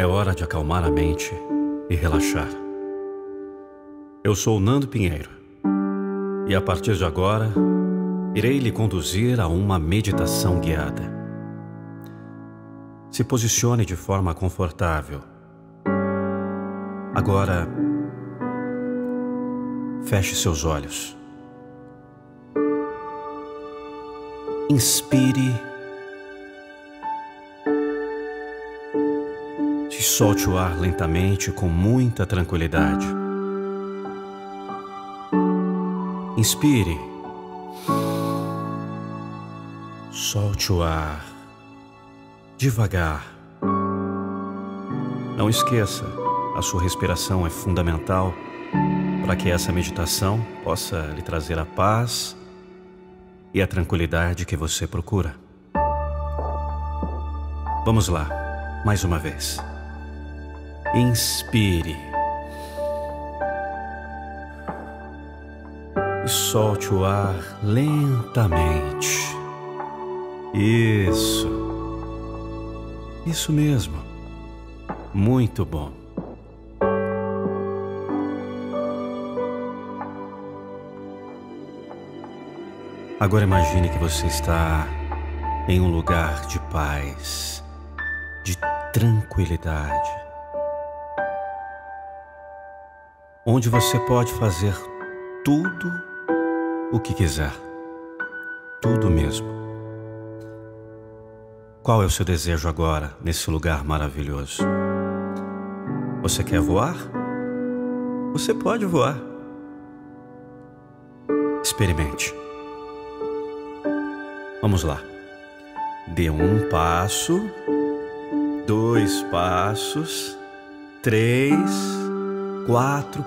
É hora de acalmar a mente e relaxar. Eu sou Nando Pinheiro e a partir de agora irei lhe conduzir a uma meditação guiada. Se posicione de forma confortável. Agora, feche seus olhos. Inspire solte o ar lentamente com muita tranquilidade. Inspire. Solte o ar devagar. Não esqueça, a sua respiração é fundamental para que essa meditação possa lhe trazer a paz e a tranquilidade que você procura. Vamos lá, mais uma vez. Inspire. E solte o ar lentamente. Isso. Isso mesmo. Muito bom. Agora imagine que você está em um lugar de paz, de tranquilidade. Onde você pode fazer tudo o que quiser. Tudo mesmo. Qual é o seu desejo agora nesse lugar maravilhoso? Você quer voar? Você pode voar. Experimente. Vamos lá. Dê um passo, dois passos, três, quatro.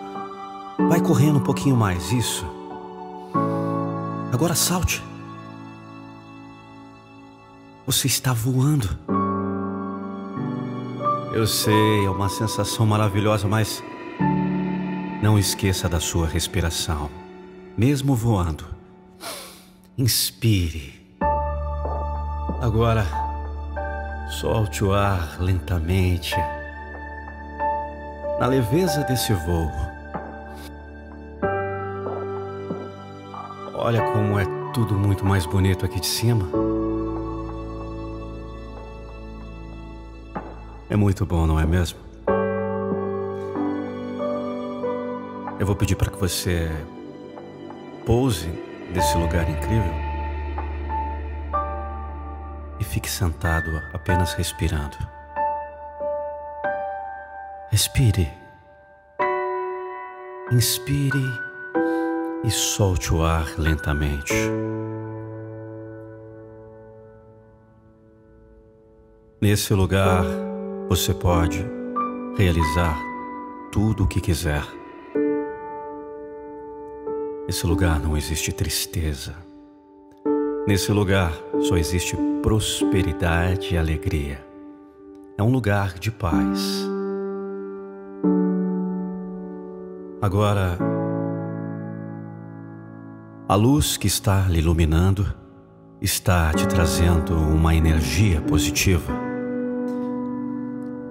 Vai correndo um pouquinho mais, isso. Agora salte. Você está voando. Eu sei, é uma sensação maravilhosa, mas não esqueça da sua respiração. Mesmo voando, inspire. Agora, solte o ar lentamente. Na leveza desse voo, Olha como é tudo muito mais bonito aqui de cima. É muito bom, não é mesmo? Eu vou pedir para que você pouse nesse lugar incrível e fique sentado apenas respirando. Respire. Inspire e solte o ar lentamente. Nesse lugar, você pode realizar tudo o que quiser. Nesse lugar não existe tristeza. Nesse lugar só existe prosperidade e alegria. É um lugar de paz. Agora, a luz que está lhe iluminando está te trazendo uma energia positiva.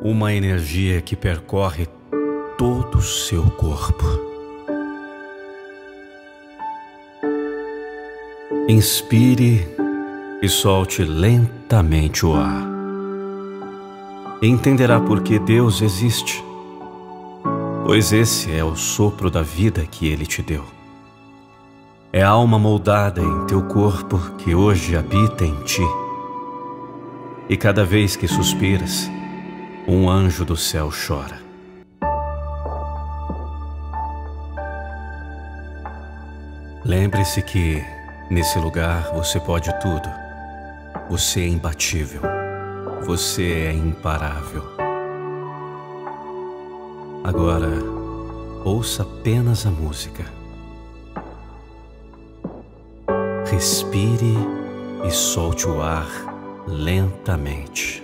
Uma energia que percorre todo o seu corpo. Inspire e solte lentamente o ar. entenderá por que Deus existe, pois esse é o sopro da vida que Ele te deu. É a alma moldada em teu corpo que hoje habita em ti. E cada vez que suspiras, um anjo do céu chora. Lembre-se que nesse lugar você pode tudo. Você é imbatível. Você é imparável. Agora, ouça apenas a música. Respire e solte o ar lentamente.